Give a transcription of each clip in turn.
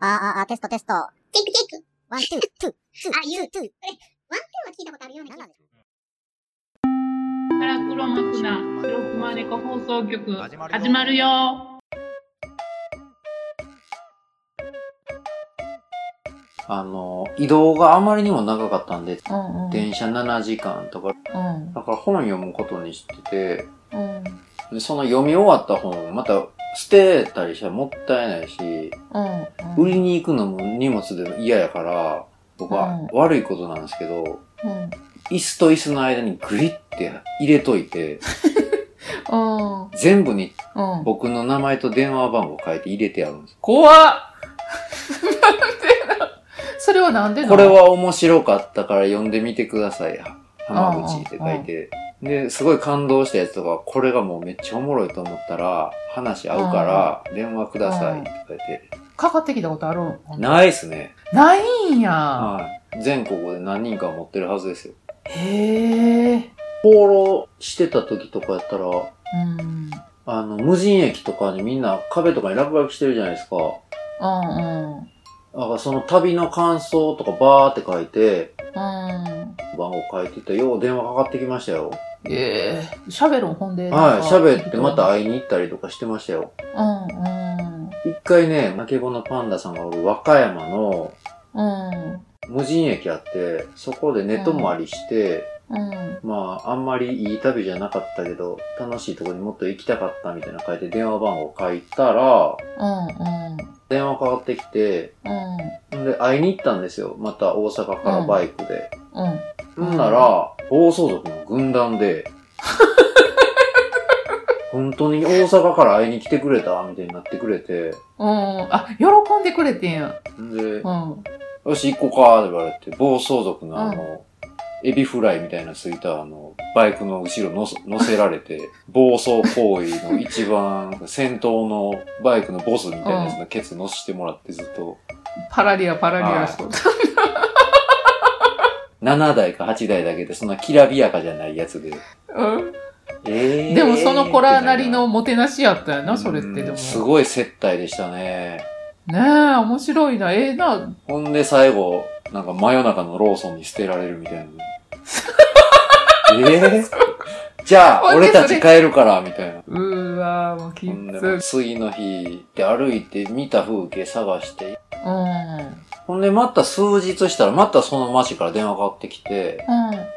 ああ、あ、テストテスト。チェックチェック。ワン、ツー、ツー、ツー、あ言うツー、ツー。ワンテンは聞いたことあるような気がする。カラクロマクな白熊猫放送局始まるよ始まるよあの、移動があまりにも長かったんで、うんうん。電車7時間とか、うん。だから本読むことにしてて、うん。でその読み終わった本をまた捨てたりしたらもったいないし、うん。売りに行くのも荷物で嫌やから、僕は悪いことなんですけど、うん。椅子と椅子の間にグリって入れといて、うん。全部にうん。僕の名前と電話番号書いて入れてあるんです。怖っ なんでなそれはなんでなこれは面白かったから読んでみてください。浜口って書いて。で、すごい感動したやつとか、これがもうめっちゃおもろいと思ったら、話合うから、電話くださいって書いて。かかってきたことあるん？ないっすね。ないんや。はい。全国で何人か持ってるはずですよ。へえ。放浪してた時とかやったら、うん。あの、無人駅とかにみんな壁とかに落書きしてるじゃないですか。うんうん。だからその旅の感想とかバーって書いて、うん。番号書いてたよう電話かかってきましたよ。ええ喋るんほんで。はい、喋ってまたい。会いに行ったりとかしてましたよ。うんうん。一回ね、マケボのパンダさんがおる和歌山のうん。無人駅あって、そこで寝泊まりして、うん。まあ、あんまりいい旅じゃなかったけど、楽しいところにもっと行きたかったみたいな書いて電話番号書いたら、うん電話かかってきて、うん。んで、会いに行ったんですよ。また大阪からバイクで。うん。ほんなら、暴走族の軍団で、本当に大阪から会いに来てくれたみたいになってくれて、うん。あ、喜んでくれてんや。んで、うん。よし、行こうかって言われて、暴走族のあの、エビフライみたいなついたあの、バイクの後ろ乗せ乗せられて、暴走行為の一番先頭のバイクのボスみたいなやつのケツ乗せてもらってずっと、パラリア、パラリアしとった。7台か8台だけでそんなきらびやかじゃないやつで。うん。えーでもその子らなりのもてなしやったよな、それってでも。うんすごい接待でしたね。ねえ、面白いな。ええな。ほんで最後、なんか真夜中のローソンに捨てられるみたいな。えー、じゃあ、俺たち帰るから、みたいな。うーわー、もうきつ。次の日で歩いて見た風景探して、うん。うん。ほんでまた数日したらまたその町から電話かかってきて、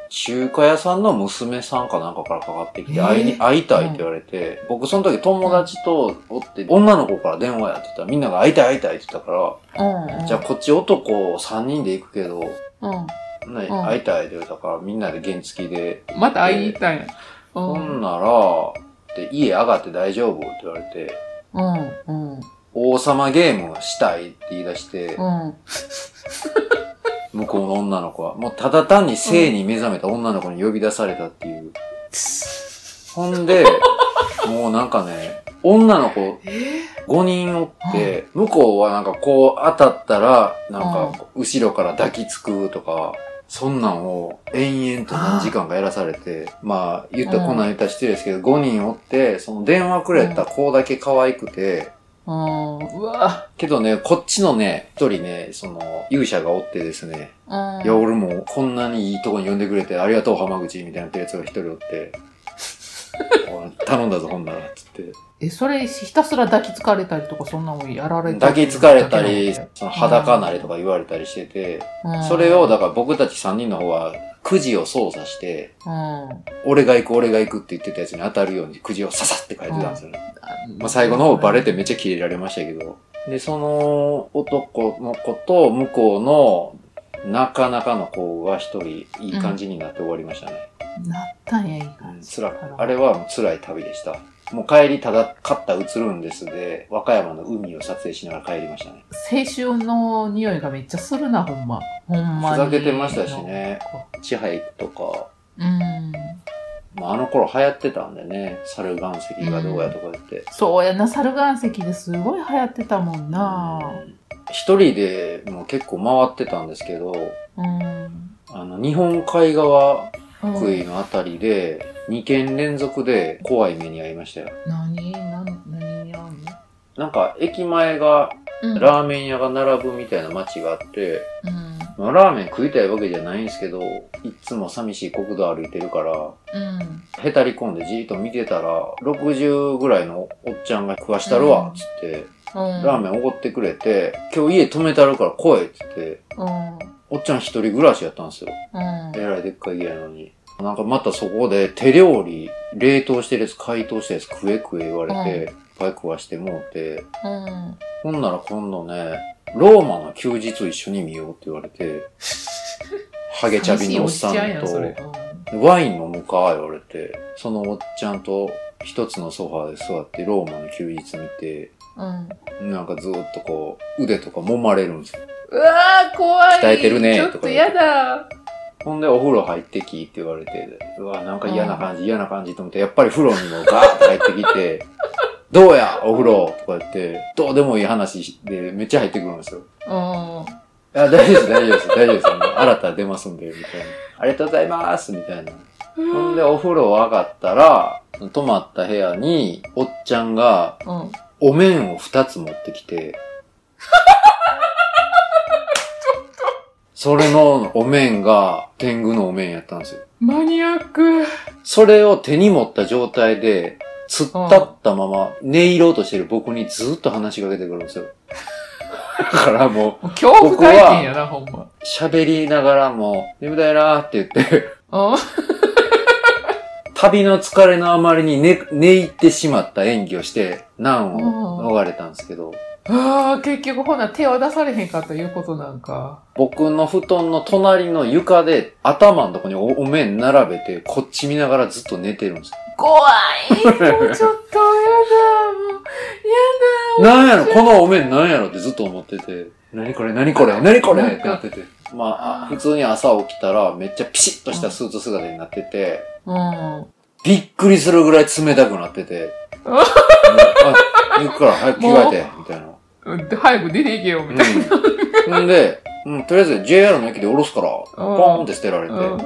中華屋さんの娘さんかなんかからかかってきて、えー会いに、会いたいって言われて、僕その時友達とおって、女の子から電話やってたらみんなが会いたい会いたいって言ったから、うん。じゃあこっち男3人で行くけど、会いたいって言われたからみんなで原付で、また会いたんや。うん。ほんなら、で家上がって大丈夫って言われて、うん。うん。王様ゲームをしたいって言い出して、うん。向こうの女の子は。もうただ単に性に目覚めた女の子に呼び出されたっていう。ほんで、もうなんかね、女の子5人おって、向こうはなんかこう当たったら、なんか後ろから抱きつくとか、そんなんを延々と何時間かやらされて、まあ言ったらこんなん言ったら失礼ですけど、5人おって、その電話くれた子だけ可愛くて、うわ。けどね、こっちのね、一人ね、その、勇者がおってですね、うん。いや、俺もこんなにいいとこに呼んでくれてありがとう浜口みたいなやつが一人おって、頼んだぞほんなら、つって。え、それ、ひたすら抱きつかれたりとか、そんなもんやられた抱きつかれたりその裸なりとか言われたりしてて、うんそれを、だから僕たち3人の方は、くじを操作して、うん。俺が行く俺が行くって言ってたやつに当たるようにくじをささって書いてたんですよね。まあ最後の方バレてめっちゃキレられましたけど。で、その男の子と向こうのなかなかの子が一人いい感じになって終わりましたね。なったんや、いいうん感じ。辛あれは辛い旅でした。もう帰りただ、勝った映るんですで、和歌山の海を撮影しながら帰りましたね。青春の匂いがめっちゃするな、ほんま。ほんまに。ふざけてましたしね。地配とか、うん。まあ、あの頃流行ってたんでね、猿岩石がどうやとか言って。そうやな、猿岩石ですごい流行ってたもんな。一人でもう結構回ってたんですけど、うん。あの、日本海側うん福井のあたりで、2件連続で怖い目に遭いましたよ。何？何何やんの？なんか、駅前がうん。ラーメン屋が並ぶみたいな街があって、うん。まあ、ラーメン食いたいわけじゃないんですけど、いつも寂しい国道歩いてるから、うん。へたり込んでじーっと見てたら、60ぐらいのおっちゃんが食わしたるわ、つって、うん。ラーメンおごってくれて、今日家止めたるから来い、つって、うん。おっちゃん一人暮らしやったんですよ。うん。えらいでっかい家やのに。なんかまたそこで手料理、冷凍してるやつ、解凍したやつ食え食え言われて、いっぱい食わしてもうて、うん。ほんなら今度ね、ローマの休日一緒に見ようって言われて、ハゲチャビのおっさん寂しいおっちゃんやんそれと、ワイン飲むか言われて、そのおっちゃんと一つのソファーで座ってローマの休日見て、うん。なんかずーっとこう、腕とか揉まれるんですよ。うわー、怖い。鍛えてるねちょっとやだ。ほんでお風呂入ってきって言われて、うわ、なんか嫌な感じ、嫌な感じと思って、やっぱり風呂にもガーッと入ってきて、どうやお風呂とか言って、どうでもいい話でめっちゃ入ってくるんですよ。うん。あ、大丈夫です、大丈夫です、大丈夫です。新たに出ますんで、みたいな。ありがとうございます、みたいな。ほんで、お風呂上がったら、泊まった部屋に、おっちゃんが、うん。お面を二つ持ってきて、それのお面が天狗のお面やったんですよ。マニアック。それを手に持った状態で、突っ立ったまま、寝入ろうとしてる僕にずっと話しかけてくるんですよ。だからもう、恐怖体験やな、ほんま。喋りながらも、眠たいなーって言って、うん。旅の疲れのあまりに寝、寝入ってしまった演技をして、難を逃れたんですけど、ああ、結局ほな手を出されへんかったいうことなんか。僕の布団の隣の床で頭のとこにおお面並べて、こっち見ながらずっと寝てるんですよ。怖い。もうちょっとやだ。もう、やだ。なんやろ？このお面なんやろ？ってずっと思ってて、何これ？何これ？何これ？ってなってて。まああ、普通に朝起きたらめっちゃピシッとしたスーツ姿になってて、うん。びっくりするぐらい冷たくなってて、う行くから早く着替えて、みたいな。早く出ていけよ、みたいな。うん。んで、うん、とりあえず JR の駅で降ろすから、ポーンって捨てられて。うん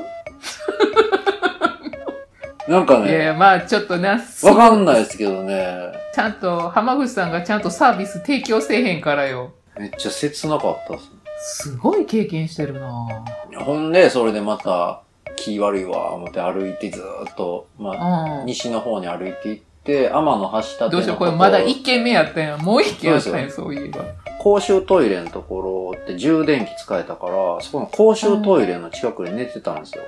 なんかね、いやいや、まあちょっとな、わかんないですけどね、ちゃんと、浜口さんがちゃんとサービス提供せえへんからよ。めっちゃ切なかったっすね。すごい経験してるなほんで、それでまた、気悪いわ、思って歩いてずーっと、まあ、うん。西の方に歩いて行って、天の橋立てのどうしよう、これまだ一軒目やったやん。もう一軒やったやん、そういえば。公衆トイレのところって充電器使えたから、そこの公衆トイレの近くで寝てたんですよ。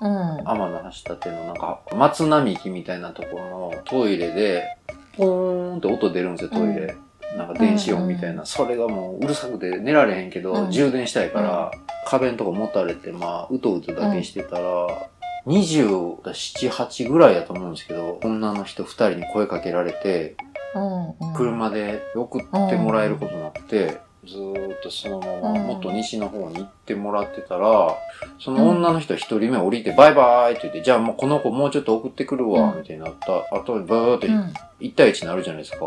うん。天の橋立てのなんか、松並木みたいなところのトイレで、ポーンって音出るんですよ、トイレ。なんか電子音みたいな。それがもううるさくて寝られへんけど、うん充電したいから、壁のとこ持たれて、まあ、うとうとだけしてたら、27、8ぐらいやと思うんですけど、女の人2人に声かけられて、うん。うん。車で送ってもらえることになって、ずーっとそのままうんもっと西の方に行ってもらってたら、その女の人一人目降りてバイバイって言って、じゃあもうこの子もうちょっと送ってくるわ、うんみたいになった後にバーってうん。1対1になるじゃないですか。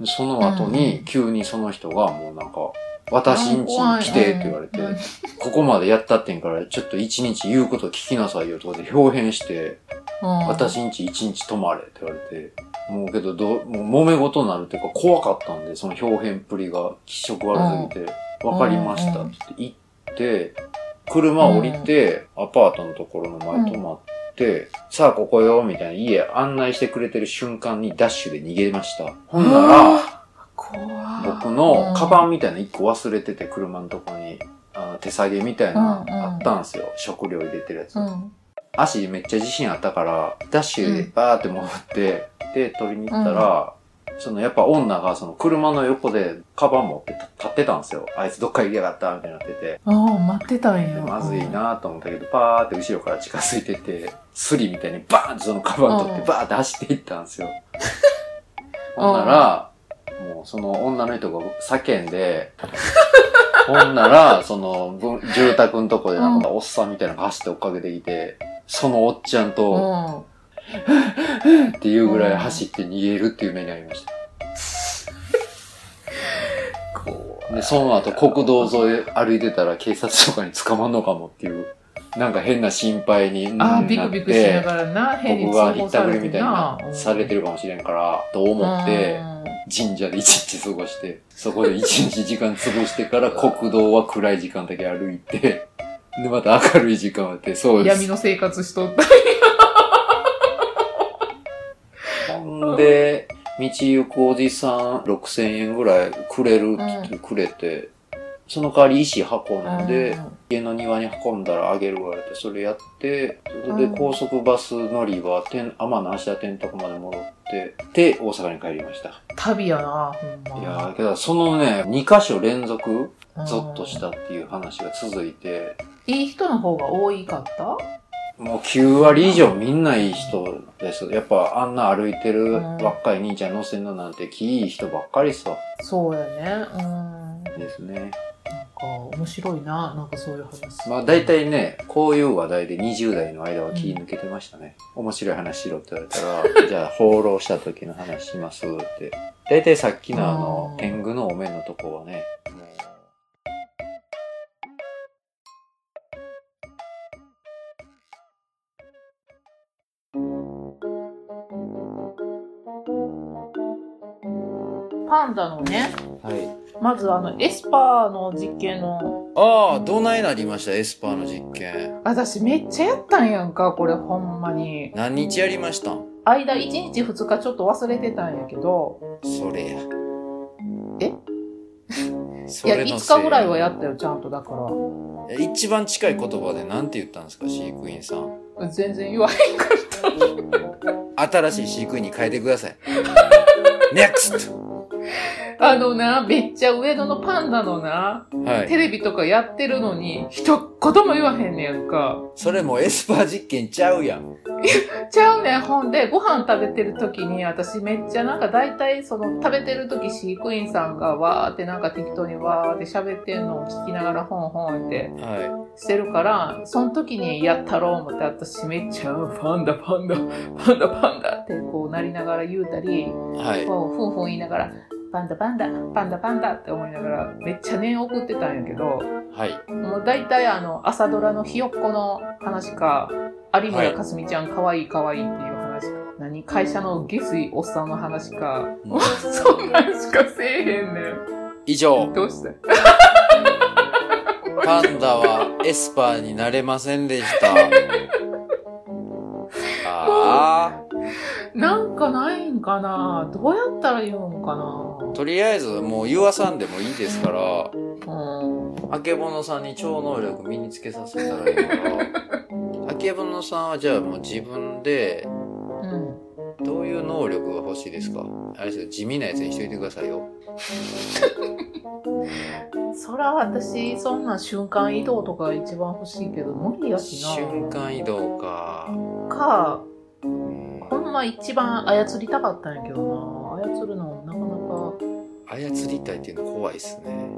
でその後に急にその人がもうなんか、私んちに来てって言われて、うんここまでやったってんから、ちょっと一日言うこと聞きなさいよとかで表変して、うん私んち一日泊まれって言われて、もうけどどう、もう揉め事になるっていうか怖かったんで、その表変っぷりが気色悪すぎて、わかりましたって言って行って、車降りて、アパートのところの前泊まって、さあここよ、みたいな家案内してくれてる瞬間にダッシュで逃げました。ほんなら、僕のカバンみたいな一個忘れてて、車のとこに、あの手提げみたいなうんうんあったんですよ。食料入れてるやつ。うん。足めっちゃ自信あったから、ダッシュでバーって戻って、で、取りに行ったら、そのやっぱ女がその車の横でカバン持って立立ってたんですよ。あいつどっか行きやがったみたいになってて。ああ、待ってたんや。でまずいなと思ったけど、パーって後ろから近づいてて、スリみたいにバーンってそのカバン取ってうんバーって走っていったんですよ。ほんなら、もうその女の人が叫んで、ほんなら、そのぶ住宅のとこでなんかおっさんみたいなのが走って追っかけてきて、そのおっちゃんうと、ん。っていうぐらい走って逃げるっていう目に遭いました。で、その後国道沿い歩いてたら警察とかに捕まんのかもっていうなんか変な心配にああ、なビクビクしながらな、僕がひったくりみたいな。されてるかもしれんから、と思って、神社で一日過ごして、そこで一日時間潰してから国道は暗い時間だけ歩いて、で、また明るい時間あって、そうです。闇の生活しとった。ほんで、道行くおじさん6000円ぐらいくれるって言ってくれて、その代わり石運んで、家の庭に運んだらあげるわれて、それやって、それで高速バス乗り場、天天の橋田天徳まで戻って、で、大阪に帰りました。旅やな、ほんま。いやーけどそのね、2箇所連続、うん。ゾッとしたっていう話が続いて、いい人の方が多いかった？もう9割以上みんないい人です。やっぱあんな歩いてるうん若い兄ちゃん乗せんのなんて気いい人ばっかりさ。そうやね。うん。なんですね。か、面白いな、なんかそういう話。まあ大体ね、こういう話題で20代の間は気抜けてましたね。面白い話しろって言われたら、じゃあ放浪した時の話しますって。大体さっきのあのう、ん天狗のお面のとこはね、もうパンダのね、はい。まずあの、エスパーの実験の、ああ、どないなりました、エスパーの実験。私めっちゃやったんやんか、これほんまに。何日やりました？ん間1日2日ちょっと忘れてたんやけど、それや。え？そ いや、5れのせい日ぐらいはやったよ、ちゃんとだから。え一番近い言葉で何て言ったんですか、飼育員さん？全然言わへんかった。新しい飼育員に変えてください。NEXT! あのな、めっちゃ上野のパンダのな、はい。テレビとかやってるのに、一言も言わへんねやんか。それもうエスパー実験ちゃうやん。ちゃうねん、ほんで、ご飯食べてる時に、私めっちゃなんか大体その食べてる時飼育員さんがわーってなんか適当にわーって喋ってんのを聞きながらほんほんってはしてるから、その時にやったろう思って私めっちゃパンダパンダ、パンダパンダってこうなりながら言うたり、い。はい。ふんふん言いながら、パンダパンダ、パンダパンダって思いながらめっちゃ念送ってたんやけど、はい。もう大体あの朝ドラのひよっこの話か、有村架純ちゃんかわいいかわいいっていう話か、何会社の下水おっさんの話か、うんもう そんなんしかせえへんねん。以上、どうして？パンダはエスパーになれませんでした。あなんかないんかなどうやったら言うんかなあ。とりあえずもう言わさんでもいいですから、うん。あけぼのさんに超能力身につけさせたらいいから、あけぼのさんはじゃあもう自分で、うん。どういう能力が欲しいですか？あれですよ、地味なやつにしといてくださいよ。そら私、そんな瞬間移動とか一番欲しいけど、無理やしな。瞬間移動か。か、うんほんま一番操りたかったんやけどな。操るの。操りたいっていうの怖いっすね。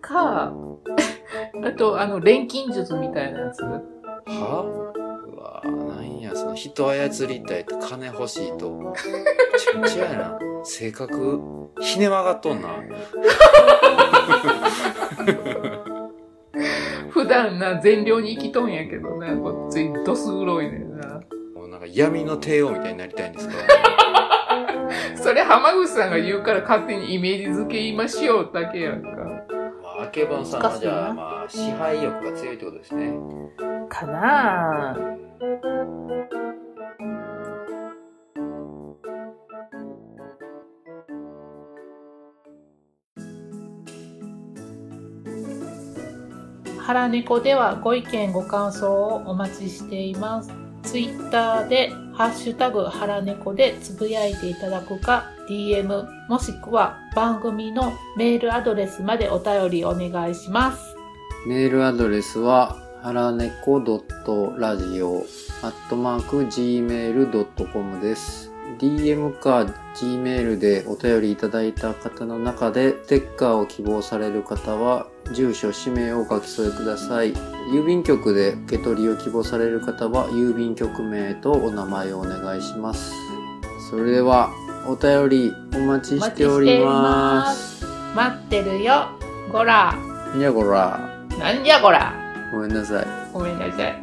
か、あと、あの、錬金術みたいなやつ。は？うわなんや、その人操りたいと金欲しいと。めちゃくちゃやな。性格、ひね曲がっとんな。普段な、善良に生きとんやけどな、こっち、どす黒いねんな。もうなんか闇の帝王みたいになりたいんですか？それ浜口さんが言うから勝手にイメージ付け言いましょうだけやんか。まあ、あけぼんさんはじゃあ、まあ、支配欲が強いってことですね。かなぁ。腹猫ではご意見ご感想をお待ちしています。ツイッターでハッシュタグ腹猫でつぶやいていただくか DM もしくは番組のメールアドレスまでお便りお願いします。メールアドレスは、はらねこ .radio アットマーク gmail.com です。DM か Gmail でお便りいただいた方の中で、ステッカーを希望される方は、住所、氏名をお書き添えください。郵便局で受け取りを希望される方は、郵便局名とお名前をお願いします。それでは、お便りお待ちしております。待ってるよ。ごら。いやこら。なんじゃこら。ごめんなさい。ごめんなさい。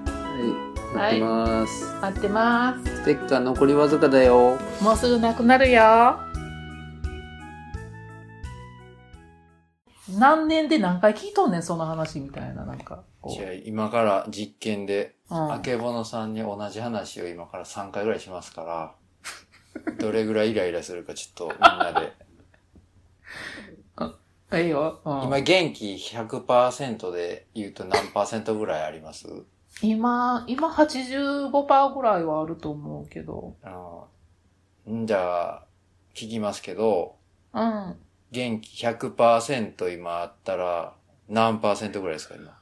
はい。待ってます。待ってます。ステッカー残りわずかだよ。もうすぐなくなるよ。何年で何回聞いとんねん、その話みたいな、なんか。こじゃあ今から実験で、ううんあけぼのさんに同じ話を今から3回ぐらいしますから、どれぐらいイライラするかちょっとみんなで。いいよ。うん今元気100%で言うと何パーセントぐらいあります？今、今85%ぐらいはあると思うけど。あのんじゃあ、聞きますけど、うん。元気100%今あったら何パーセントぐらいですか今？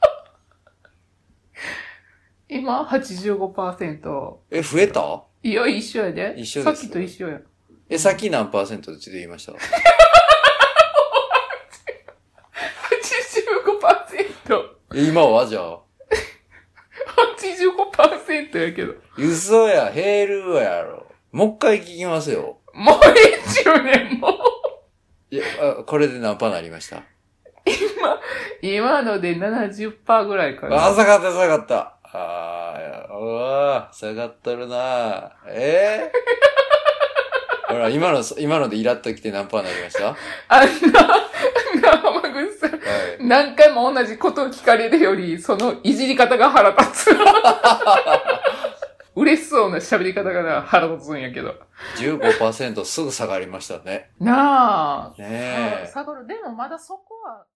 今85%。え、増えた？いや、一緒やで。一緒ですさっきと一緒や。え、さっき何パーセントって言いました？85%。え今はじゃあ？85%やけど。嘘や、ヘールやろ。もう一回聞きますよ。もうええっちゅうねん、もう。いや、あこれで何パーなりました？今ので70%ぐらいかな。あ、下がった、下がった。あー、うわー下がっとるなえー、ほら、今の、今のでイラッときて何パーなりました？はあんな、浜口さん、い。何回も同じことを聞かれるより、そのいじり方が腹立つ。嬉しそうな喋り方がな腹立つんやけど。15%すぐ下がりましたね。なあ。ねえ。下がる。でもまだそこは、